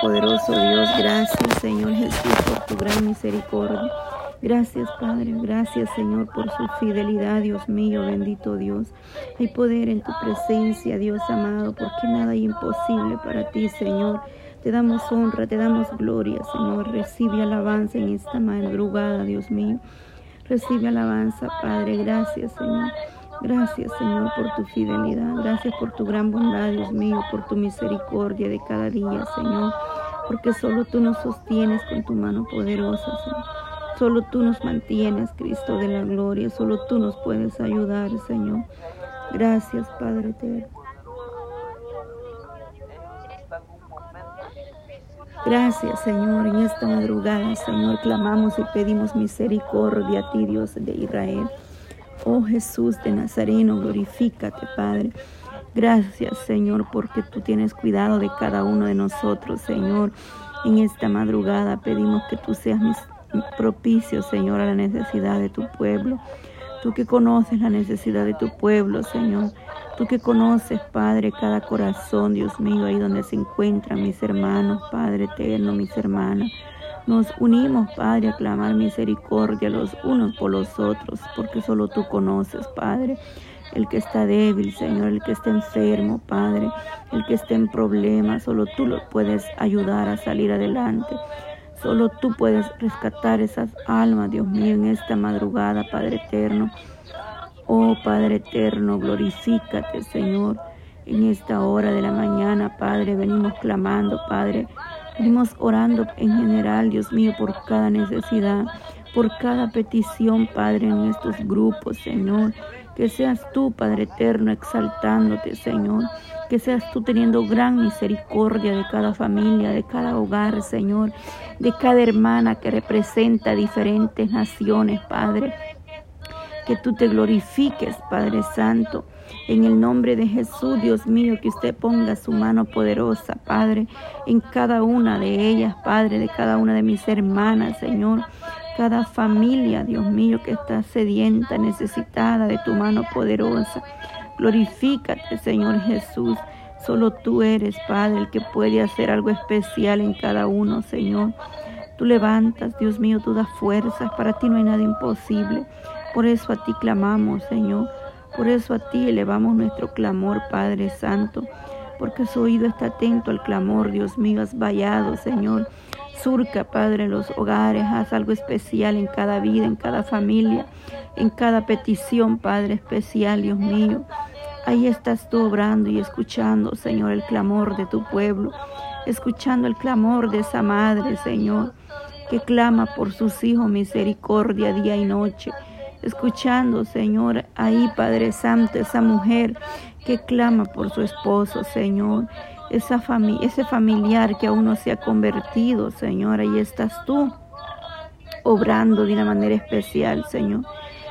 poderoso Dios, gracias Señor Jesús por tu gran misericordia. Gracias Padre, gracias Señor por su fidelidad, Dios mío, bendito Dios. Hay poder en tu presencia, Dios amado, porque nada hay imposible para ti, Señor. Te damos honra, te damos gloria, Señor. Recibe alabanza en esta madrugada, Dios mío. Recibe alabanza, Padre. Gracias, Señor. Gracias, Señor, por tu fidelidad. Gracias por tu gran bondad, Dios mío, por tu misericordia de cada día, Señor. Porque solo tú nos sostienes con tu mano poderosa, Señor. Solo tú nos mantienes, Cristo de la gloria. Solo tú nos puedes ayudar, Señor. Gracias, Padre eterno. Gracias, Señor. En esta madrugada, Señor, clamamos y pedimos misericordia a ti, Dios de Israel. Oh Jesús de Nazareno, glorifícate, Padre. Gracias, Señor, porque tú tienes cuidado de cada uno de nosotros, Señor. En esta madrugada pedimos que tú seas propicio, Señor, a la necesidad de tu pueblo. Tú que conoces la necesidad de tu pueblo, Señor. Tú que conoces, Padre, cada corazón, Dios mío, ahí donde se encuentran mis hermanos, Padre eterno, mis hermanas. Nos unimos, Padre, a clamar misericordia los unos por los otros, porque solo tú conoces, Padre, el que está débil, Señor, el que está enfermo, Padre, el que está en problemas, solo tú lo puedes ayudar a salir adelante. Solo tú puedes rescatar esas almas, Dios mío, en esta madrugada, Padre eterno. Oh Padre eterno, glorifícate, Señor. En esta hora de la mañana, Padre, venimos clamando, Padre. Venimos orando en general, Dios mío, por cada necesidad, por cada petición, Padre, en estos grupos, Señor. Que seas tú, Padre eterno, exaltándote, Señor. Que seas tú teniendo gran misericordia de cada familia, de cada hogar, Señor. De cada hermana que representa diferentes naciones, Padre que tú te glorifiques, Padre Santo. En el nombre de Jesús, Dios mío, que usted ponga su mano poderosa, Padre, en cada una de ellas, Padre, de cada una de mis hermanas, Señor. Cada familia, Dios mío, que está sedienta, necesitada de tu mano poderosa. Glorifícate, Señor Jesús. Solo tú eres, Padre, el que puede hacer algo especial en cada uno, Señor. Tú levantas, Dios mío, tú das fuerzas. Para ti no hay nada imposible. Por eso a ti clamamos, Señor. Por eso a ti elevamos nuestro clamor, Padre Santo. Porque su oído está atento al clamor, Dios mío, has vallado, Señor. Surca, Padre, los hogares, haz algo especial en cada vida, en cada familia, en cada petición, Padre especial, Dios mío. Ahí estás tú obrando y escuchando, Señor, el clamor de tu pueblo, escuchando el clamor de esa madre, Señor, que clama por sus hijos misericordia día y noche escuchando, Señor, ahí, Padre Santo, esa mujer que clama por su esposo, Señor, esa familia, ese familiar que aún no se ha convertido, Señor, ahí estás tú, obrando de una manera especial, Señor.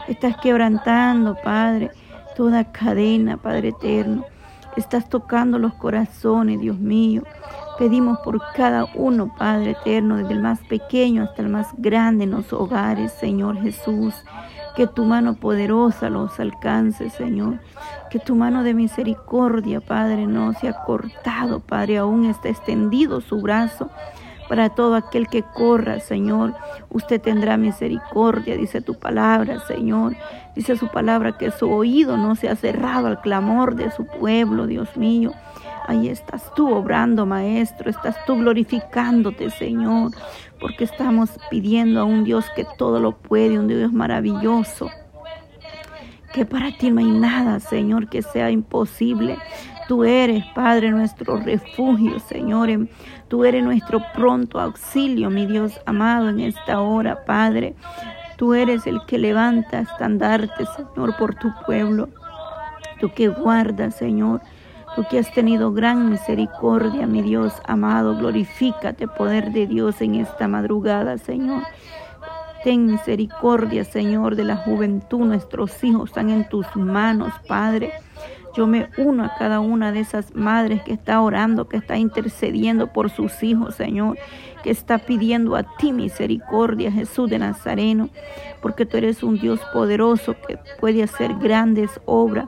Estás quebrantando, Padre, toda cadena, Padre eterno. Estás tocando los corazones, Dios mío. Pedimos por cada uno, Padre eterno, desde el más pequeño hasta el más grande en los hogares, Señor Jesús. Que tu mano poderosa los alcance, Señor. Que tu mano de misericordia, Padre, no se ha cortado, Padre, aún está extendido su brazo para todo aquel que corra, Señor. Usted tendrá misericordia, dice tu palabra, Señor. Dice su palabra que su oído no se ha cerrado al clamor de su pueblo, Dios mío. Ahí estás tú obrando, Maestro, estás tú glorificándote, Señor, porque estamos pidiendo a un Dios que todo lo puede, un Dios maravilloso, que para ti no hay nada, Señor, que sea imposible. Tú eres, Padre, nuestro refugio, Señor. Tú eres nuestro pronto auxilio, mi Dios amado, en esta hora, Padre. Tú eres el que levanta estandarte, Señor, por tu pueblo. Tú que guardas, Señor, Tú que has tenido gran misericordia, mi Dios amado, glorifícate, poder de Dios, en esta madrugada, Señor. Ten misericordia, Señor, de la juventud. Nuestros hijos están en tus manos, Padre. Yo me uno a cada una de esas madres que está orando, que está intercediendo por sus hijos, Señor, está pidiendo a ti misericordia, Jesús de Nazareno, porque tú eres un Dios poderoso que puede hacer grandes obras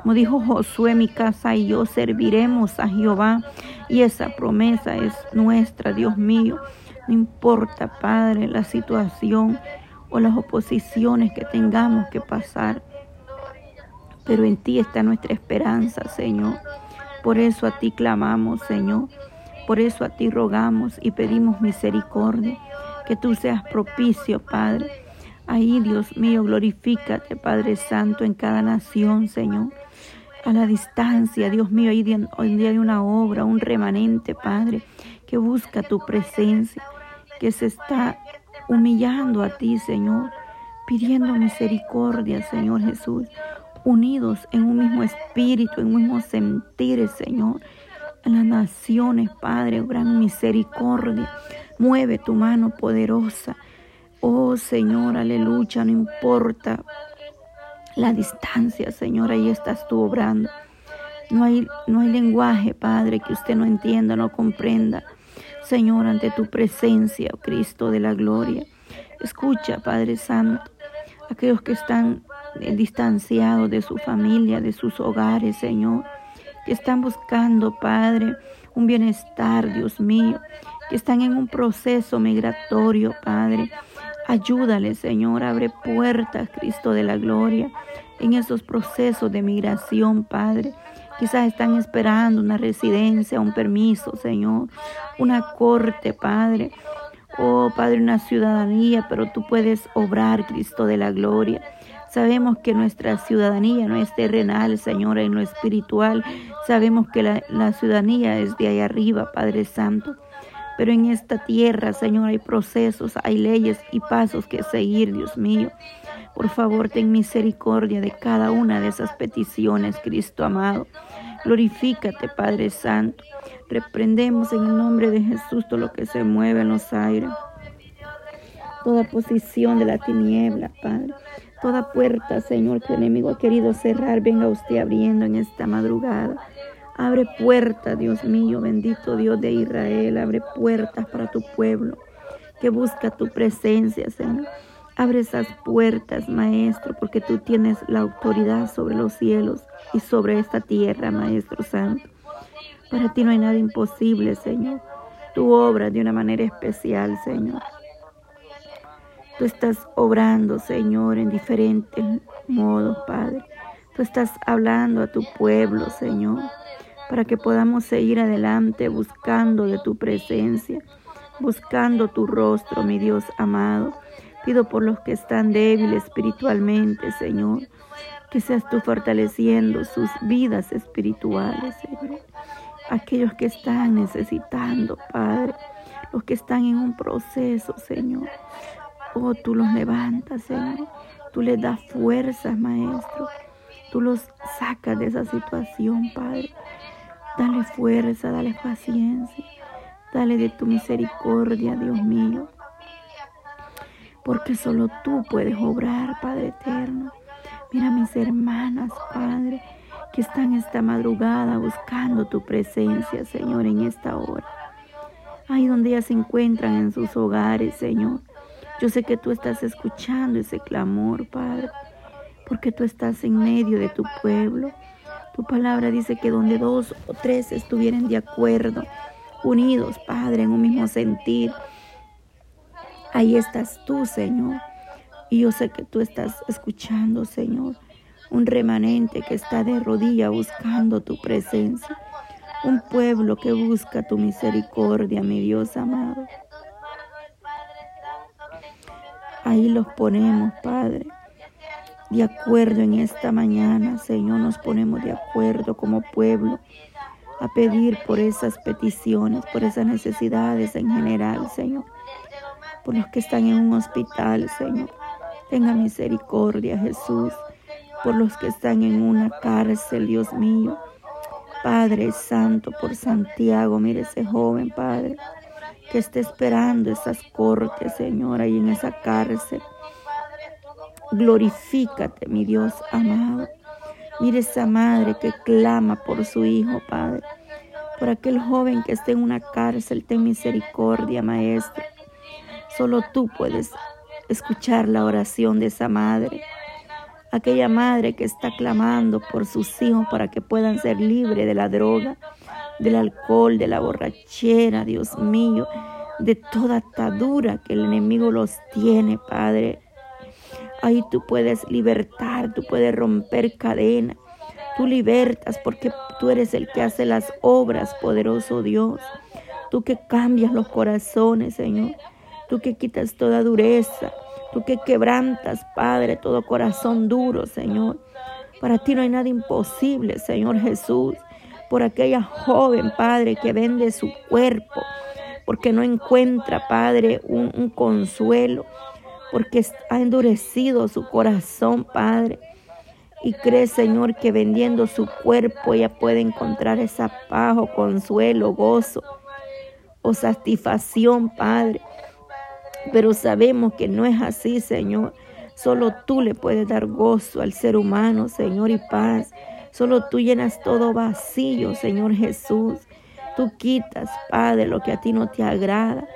Como dijo Josué, mi casa y yo serviremos a Jehová. Y esa promesa es nuestra, Dios mío. No importa, Padre, la situación o las oposiciones que tengamos que pasar. Pero en ti está nuestra esperanza, Señor. Por eso a ti clamamos, Señor. Por eso a ti rogamos y pedimos misericordia. Que tú seas propicio, Padre. Ahí, Dios mío, glorifícate, Padre Santo, en cada nación, Señor. A la distancia, Dios mío, hoy día hay una obra, un remanente, Padre, que busca tu presencia, que se está humillando a ti, Señor, pidiendo misericordia, Señor Jesús, unidos en un mismo espíritu, en un mismo sentir, Señor. En las naciones, Padre, gran misericordia. Mueve tu mano poderosa. Oh Señor, aleluya, no importa la distancia, Señor, ahí estás tú obrando. No hay, no hay lenguaje, Padre, que usted no entienda, no comprenda. Señor, ante tu presencia, oh Cristo de la gloria. Escucha, Padre Santo, aquellos que están distanciados de su familia, de sus hogares, Señor, que están buscando, Padre, un bienestar, Dios mío, que están en un proceso migratorio, Padre. Ayúdale, Señor, abre puertas, Cristo de la gloria, en esos procesos de migración, Padre. Quizás están esperando una residencia, un permiso, Señor, una corte, Padre. Oh, Padre, una ciudadanía, pero tú puedes obrar, Cristo de la gloria. Sabemos que nuestra ciudadanía no es terrenal, Señor, en lo espiritual. Sabemos que la, la ciudadanía es de ahí arriba, Padre Santo. Pero en esta tierra, Señor, hay procesos, hay leyes y pasos que seguir, Dios mío. Por favor, ten misericordia de cada una de esas peticiones, Cristo amado. Glorifícate, Padre Santo. Reprendemos en el nombre de Jesús todo lo que se mueve en los aires. Toda posición de la tiniebla, Padre. Toda puerta, Señor, que el enemigo ha querido cerrar, venga usted abriendo en esta madrugada. Abre puertas, Dios mío, bendito Dios de Israel. Abre puertas para tu pueblo que busca tu presencia, Señor. Abre esas puertas, Maestro, porque tú tienes la autoridad sobre los cielos y sobre esta tierra, Maestro Santo. Para ti no hay nada imposible, Señor. Tú obras de una manera especial, Señor. Tú estás obrando, Señor, en diferentes modos, Padre. Tú estás hablando a tu pueblo, Señor, para que podamos seguir adelante buscando de tu presencia, buscando tu rostro, mi Dios amado. Pido por los que están débiles espiritualmente, Señor, que seas tú fortaleciendo sus vidas espirituales, Señor. Aquellos que están necesitando, Padre, los que están en un proceso, Señor. Oh, tú los levantas, Señor. Tú les das fuerzas, Maestro. Tú los sacas de esa situación, Padre. Dale fuerza, dale paciencia. Dale de tu misericordia, Dios mío porque solo tú puedes obrar, Padre eterno. Mira mis hermanas, Padre, que están esta madrugada buscando tu presencia, Señor, en esta hora. Ahí donde ellas se encuentran en sus hogares, Señor. Yo sé que tú estás escuchando ese clamor, Padre, porque tú estás en medio de tu pueblo. Tu palabra dice que donde dos o tres estuvieran de acuerdo, unidos, Padre, en un mismo sentir, Ahí estás tú, Señor. Y yo sé que tú estás escuchando, Señor. Un remanente que está de rodilla buscando tu presencia. Un pueblo que busca tu misericordia, mi Dios amado. Ahí los ponemos, Padre. De acuerdo en esta mañana, Señor, nos ponemos de acuerdo como pueblo a pedir por esas peticiones, por esas necesidades en general, Señor por los que están en un hospital, Señor. Tenga misericordia, Jesús, por los que están en una cárcel, Dios mío. Padre Santo, por Santiago, mire ese joven, Padre, que está esperando esas cortes, Señor, ahí en esa cárcel. Glorifícate, mi Dios amado. Mire esa madre que clama por su hijo, Padre. Por aquel joven que está en una cárcel, ten misericordia, Maestro. Solo tú puedes escuchar la oración de esa madre. aquella madre que está clamando por sus hijos para que puedan ser libres de la droga, del alcohol, de la borrachera, Dios mío, de toda atadura que el enemigo los tiene, Padre. Ahí tú puedes libertar, tú puedes romper cadena, tú libertas porque tú eres el que hace las obras, poderoso Dios. Tú que cambias los corazones, Señor. Tú que quitas toda dureza, Tú que quebrantas, Padre, todo corazón duro, Señor. Para ti no hay nada imposible, Señor Jesús. Por aquella joven, Padre, que vende su cuerpo, porque no encuentra, Padre, un, consuelo, porque ha endurecido su corazón, Padre. Y cree, Señor, que vendiendo su cuerpo ella puede encontrar esa paz o consuelo, gozo o satisfacción, Padre. Pero sabemos que no es así, Señor. Solo tú le puedes dar gozo al ser humano, Señor, y paz. Solo tú llenas todo vacío, Señor Jesús. Tú quitas, Padre, lo que a ti no te agrada.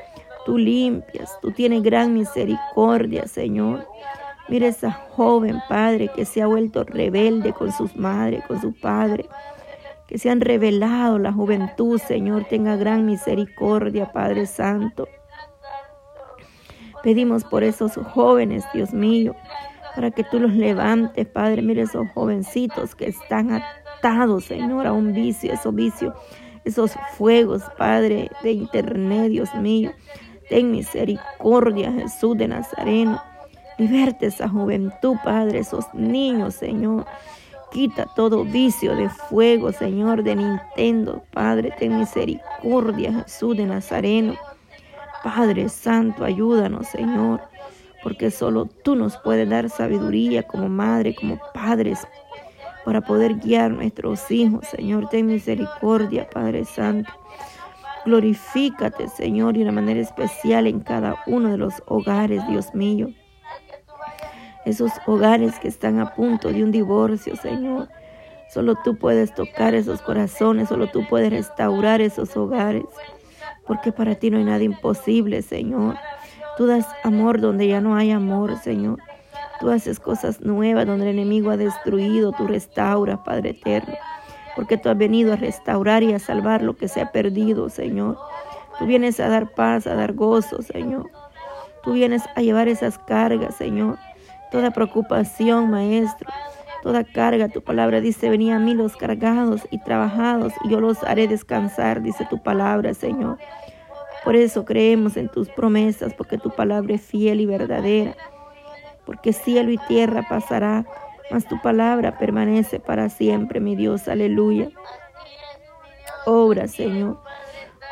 Tú limpias, tú tienes gran misericordia, Señor. Mira esa joven, Padre, que se ha vuelto rebelde con sus madres, con su padre. Que se han revelado la juventud, Señor. Tenga gran misericordia, Padre Santo. Pedimos por esos jóvenes, Dios mío, para que tú los levantes, Padre. Mire esos jovencitos que están atados, Señor, a un vicio, esos vicios, esos fuegos, Padre, de internet, Dios mío. Ten misericordia, Jesús de Nazareno. Liberte esa juventud, Padre, esos niños, Señor. Quita todo vicio de fuego, Señor, de Nintendo. Padre, ten misericordia, Jesús de Nazareno. Padre Santo, ayúdanos, Señor, porque solo tú nos puedes dar sabiduría como madre, como padres, para poder guiar a nuestros hijos, Señor. Ten misericordia, Padre Santo. Glorifícate, Señor, de una manera especial en cada uno de los hogares, Dios mío. Esos hogares que están a punto de un divorcio, Señor. Solo tú puedes tocar esos corazones, solo tú puedes restaurar esos hogares porque para ti no hay nada imposible, Señor. Tú das amor donde ya no hay amor, Señor. Tú haces cosas nuevas donde el enemigo ha destruido, tú restauras, Padre eterno. Porque tú has venido a restaurar y a salvar lo que se ha perdido, Señor. Tú vienes a dar paz, a dar gozo, Señor. Tú vienes a llevar esas cargas, Señor. Toda preocupación, Maestro. Toda carga, tu palabra dice, venía a mí los cargados y trabajados y yo los haré descansar, dice tu palabra, Señor. Por eso creemos en tus promesas, porque tu palabra es fiel y verdadera. Porque cielo y tierra pasará, mas tu palabra permanece para siempre, mi Dios, aleluya. Obra, Señor,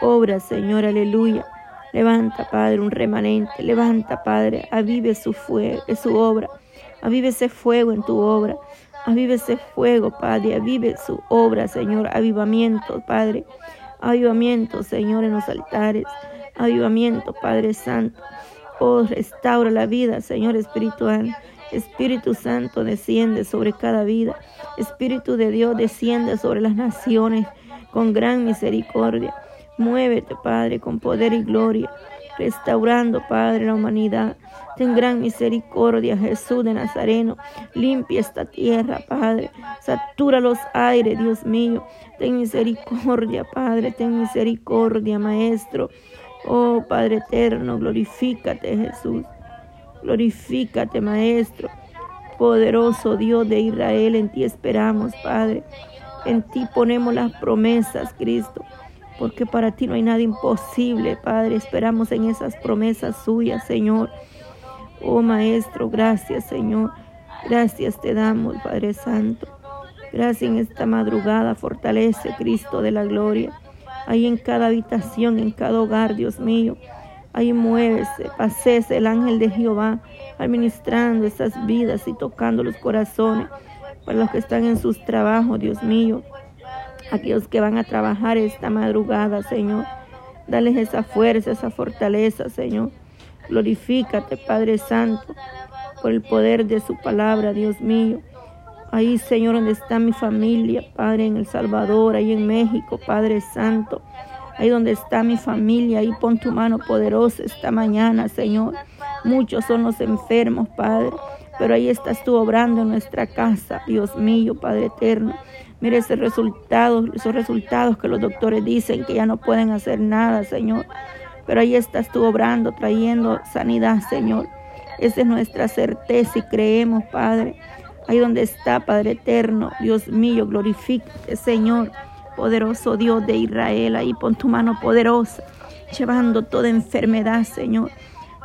obra, Señor, aleluya. Levanta, Padre, un remanente. Levanta, Padre, avive su fuego, su obra. Avive ese fuego en tu obra. Avive ese fuego, Padre. Avive su obra, Señor. Avivamiento, Padre. Avivamiento, Señor, en los altares. Avivamiento, Padre Santo. Oh, restaura la vida, Señor espiritual. Espíritu Santo desciende sobre cada vida. Espíritu de Dios desciende sobre las naciones con gran misericordia. Muévete, Padre, con poder y gloria restaurando, Padre, la humanidad. Ten gran misericordia, Jesús de Nazareno. Limpia esta tierra, Padre. Satura los aires, Dios mío. Ten misericordia, Padre. Ten misericordia, Maestro. Oh, Padre eterno, glorifícate, Jesús. Glorifícate, Maestro. Poderoso Dios de Israel, en ti esperamos, Padre. En ti ponemos las promesas, Cristo porque para ti no hay nada imposible, Padre. Esperamos en esas promesas suyas, Señor. Oh Maestro, gracias, Señor. Gracias te damos, Padre Santo. Gracias en esta madrugada, fortalece Cristo de la gloria. Ahí en cada habitación, en cada hogar, Dios mío. Ahí muévese, pasese el ángel de Jehová, administrando esas vidas y tocando los corazones para los que están en sus trabajos, Dios mío aquellos que van a trabajar esta madrugada, Señor. Dales esa fuerza, esa fortaleza, Señor. Glorifícate, Padre Santo, por el poder de su palabra, Dios mío. Ahí, Señor, donde está mi familia, Padre, en El Salvador, ahí en México, Padre Santo. Ahí donde está mi familia, ahí pon tu mano poderosa esta mañana, Señor. Muchos son los enfermos, Padre pero ahí estás tú obrando en nuestra casa, Dios mío, Padre eterno. Mire esos resultados, esos resultados que los doctores dicen que ya no pueden hacer nada, Señor. Pero ahí estás tú obrando, trayendo sanidad, Señor. Esa es nuestra certeza y creemos, Padre. Ahí donde está, Padre eterno, Dios mío, glorifícate, Señor, poderoso Dios de Israel. Ahí pon tu mano poderosa, llevando toda enfermedad, Señor.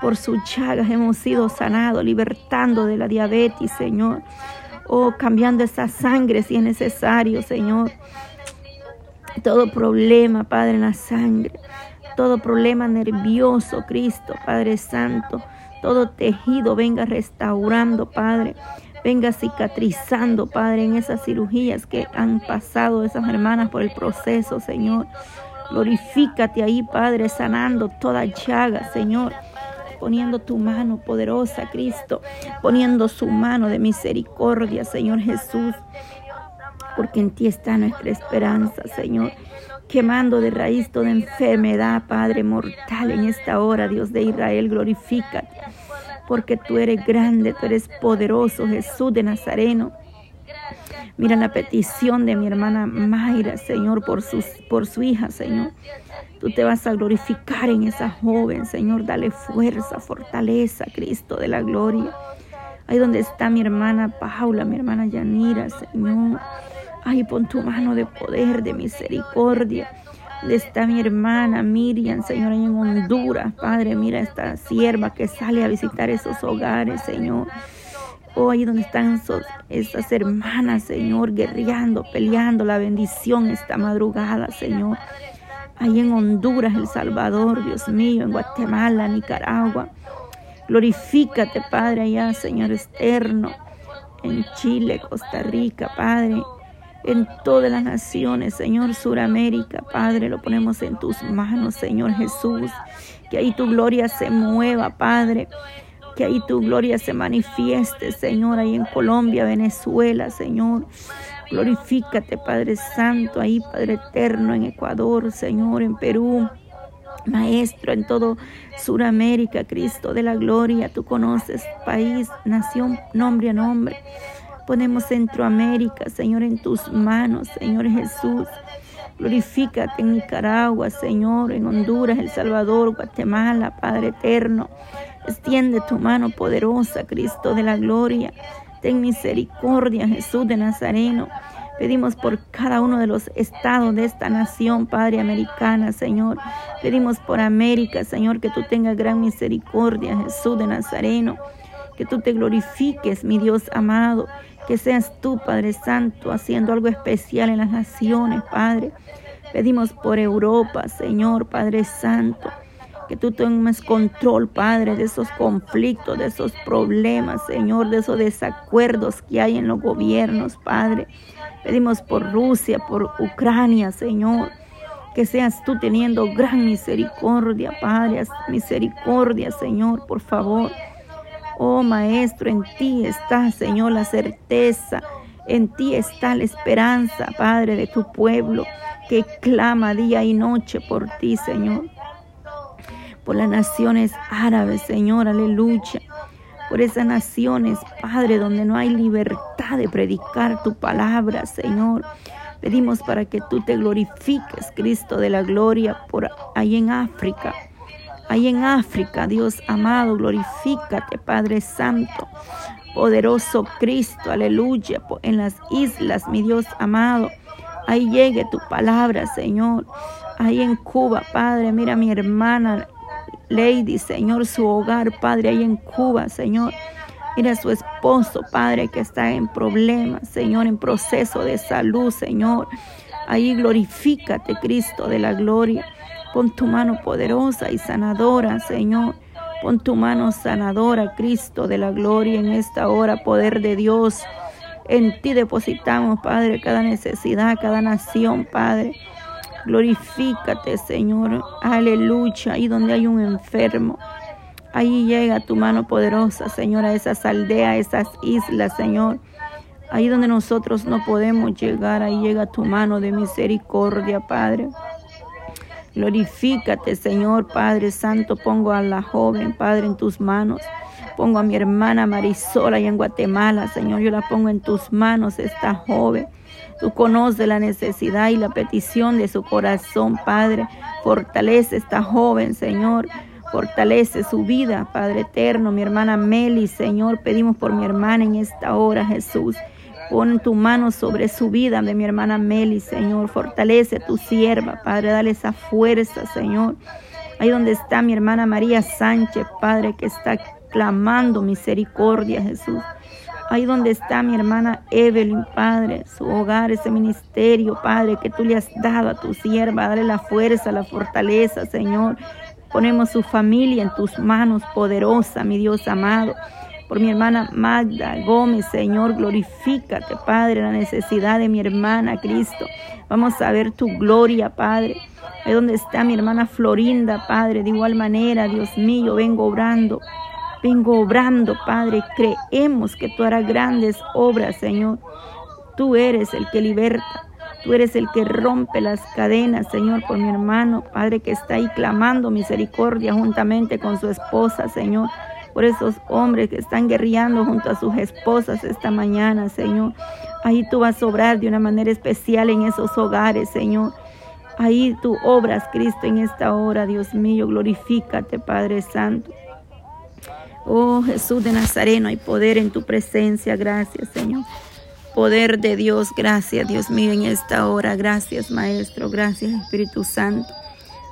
Por sus chagas hemos sido sanados, libertando de la diabetes, Señor. Oh, cambiando esa sangre si es necesario, Señor. Todo problema, Padre, en la sangre. Todo problema nervioso, Cristo, Padre Santo. Todo tejido venga restaurando, Padre. Venga cicatrizando, Padre, en esas cirugías que han pasado esas hermanas por el proceso, Señor. Glorifícate ahí, Padre, sanando toda llaga, Señor poniendo tu mano poderosa, Cristo, poniendo su mano de misericordia, Señor Jesús, porque en ti está nuestra esperanza, Señor. Quemando de raíz toda enfermedad, Padre mortal, en esta hora, Dios de Israel, glorifícate, porque tú eres grande, tú eres poderoso, Jesús de Nazareno. Mira la petición de mi hermana Mayra, Señor, por, sus, por su hija, Señor. Tú te vas a glorificar en esa joven, Señor. Dale fuerza, fortaleza, Cristo de la gloria. Ahí donde está mi hermana Paula, mi hermana Yanira, Señor. Ahí pon tu mano de poder, de misericordia. Donde está mi hermana Miriam, Señor, en Honduras. Padre, mira esta sierva que sale a visitar esos hogares, Señor. Oh, ahí donde están esas hermanas, Señor, guerreando, peleando la bendición esta madrugada, Señor. Ahí en Honduras, El Salvador, Dios mío, en Guatemala, Nicaragua. Glorifícate, Padre, allá, Señor externo, en Chile, Costa Rica, Padre, en todas las naciones, Señor Suramérica, Padre, lo ponemos en tus manos, Señor Jesús, que ahí tu gloria se mueva, Padre, que ahí tu gloria se manifieste, Señor, ahí en Colombia, Venezuela, Señor. Glorifícate, Padre Santo, ahí, Padre Eterno, en Ecuador, Señor, en Perú. Maestro, en todo Suramérica, Cristo de la gloria, tú conoces país, nación, nombre a nombre. Ponemos Centroamérica, Señor, en tus manos, Señor Jesús. Glorifícate en Nicaragua, Señor, en Honduras, El Salvador, Guatemala, Padre eterno. Extiende tu mano poderosa, Cristo de la gloria. Ten misericordia, Jesús de Nazareno. Pedimos por cada uno de los estados de esta nación, Padre americana, Señor. Pedimos por América, Señor, que tú tengas gran misericordia, Jesús de Nazareno. Que tú te glorifiques, mi Dios amado. Que seas tú, Padre Santo, haciendo algo especial en las naciones, Padre. Pedimos por Europa, Señor, Padre Santo que tú tomes control, Padre, de esos conflictos, de esos problemas, Señor, de esos desacuerdos que hay en los gobiernos, Padre. Pedimos por Rusia, por Ucrania, Señor. Que seas tú teniendo gran misericordia, Padre. Misericordia, Señor, por favor. Oh Maestro, en ti está, Señor, la certeza. En ti está la esperanza, Padre, de tu pueblo que clama día y noche por ti, Señor por las naciones árabes, Señor, aleluya. Por esas naciones, Padre, donde no hay libertad de predicar tu palabra, Señor. Pedimos para que tú te glorifiques, Cristo de la gloria, por ahí en África. Ahí en África, Dios amado, glorifícate, Padre Santo. Poderoso Cristo, aleluya, en las islas, mi Dios amado. Ahí llegue tu palabra, Señor. Ahí en Cuba, Padre, mira mi hermana Lady, Señor, su hogar, Padre, ahí en Cuba, Señor. Mira a su esposo, Padre, que está en problemas, Señor, en proceso de salud, Señor. Ahí glorifícate, Cristo de la gloria. Pon tu mano poderosa y sanadora, Señor. Pon tu mano sanadora, Cristo de la gloria, en esta hora, poder de Dios. En ti depositamos, Padre, cada necesidad, cada nación, Padre. Glorifícate, Señor. Aleluya. Ahí donde hay un enfermo. Ahí llega tu mano poderosa, Señor, a esas aldeas, a esas islas, Señor. Ahí donde nosotros no podemos llegar, ahí llega tu mano de misericordia, Padre. Glorifícate, Señor, Padre Santo. Pongo a la joven, Padre, en tus manos. Pongo a mi hermana Marisol allá en Guatemala, Señor. Yo la pongo en tus manos, esta joven. Tú conoces la necesidad y la petición de su corazón, Padre. Fortalece esta joven, Señor. Fortalece su vida, Padre eterno. Mi hermana Meli, Señor, pedimos por mi hermana en esta hora, Jesús. Pon tu mano sobre su vida de mi hermana Meli, Señor. Fortalece tu sierva, Padre. Dale esa fuerza, Señor. Ahí donde está mi hermana María Sánchez, Padre, que está clamando misericordia, Jesús. Ahí donde está mi hermana Evelyn, Padre, su hogar, ese ministerio, Padre, que tú le has dado a tu sierva. Dale la fuerza, la fortaleza, Señor. Ponemos su familia en tus manos, poderosa, mi Dios amado. Por mi hermana Magda Gómez, Señor, glorifícate, Padre, la necesidad de mi hermana Cristo. Vamos a ver tu gloria, Padre. Ahí donde está mi hermana Florinda, Padre, de igual manera, Dios mío, vengo obrando. Vengo obrando, Padre. Creemos que tú harás grandes obras, Señor. Tú eres el que liberta. Tú eres el que rompe las cadenas, Señor, por mi hermano, Padre, que está ahí clamando misericordia juntamente con su esposa, Señor. Por esos hombres que están guerreando junto a sus esposas esta mañana, Señor. Ahí tú vas a obrar de una manera especial en esos hogares, Señor. Ahí tú obras, Cristo, en esta hora, Dios mío. Glorifícate, Padre Santo. Oh Jesús de Nazareno, hay poder en tu presencia. Gracias, Señor poder de Dios. Gracias, Dios mío, en esta hora. Gracias, Maestro. Gracias, Espíritu Santo.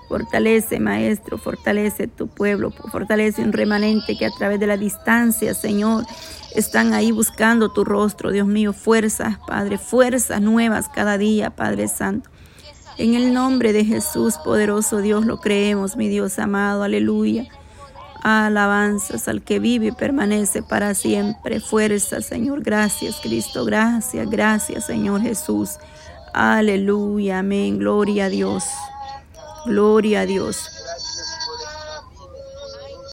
Fortalece, Maestro, fortalece tu pueblo, fortalece un remanente que a través de la distancia, Señor, están ahí buscando tu rostro, Dios mío. Fuerzas, Padre, fuerzas nuevas cada día, Padre Santo. En el nombre de Jesús, poderoso Dios, lo creemos, mi Dios amado. Aleluya. Alabanzas al que vive y permanece para siempre. Fuerza, Señor. Gracias, Cristo. Gracias, gracias, Señor Jesús. Aleluya. Amén. Gloria a Dios. Gloria a Dios.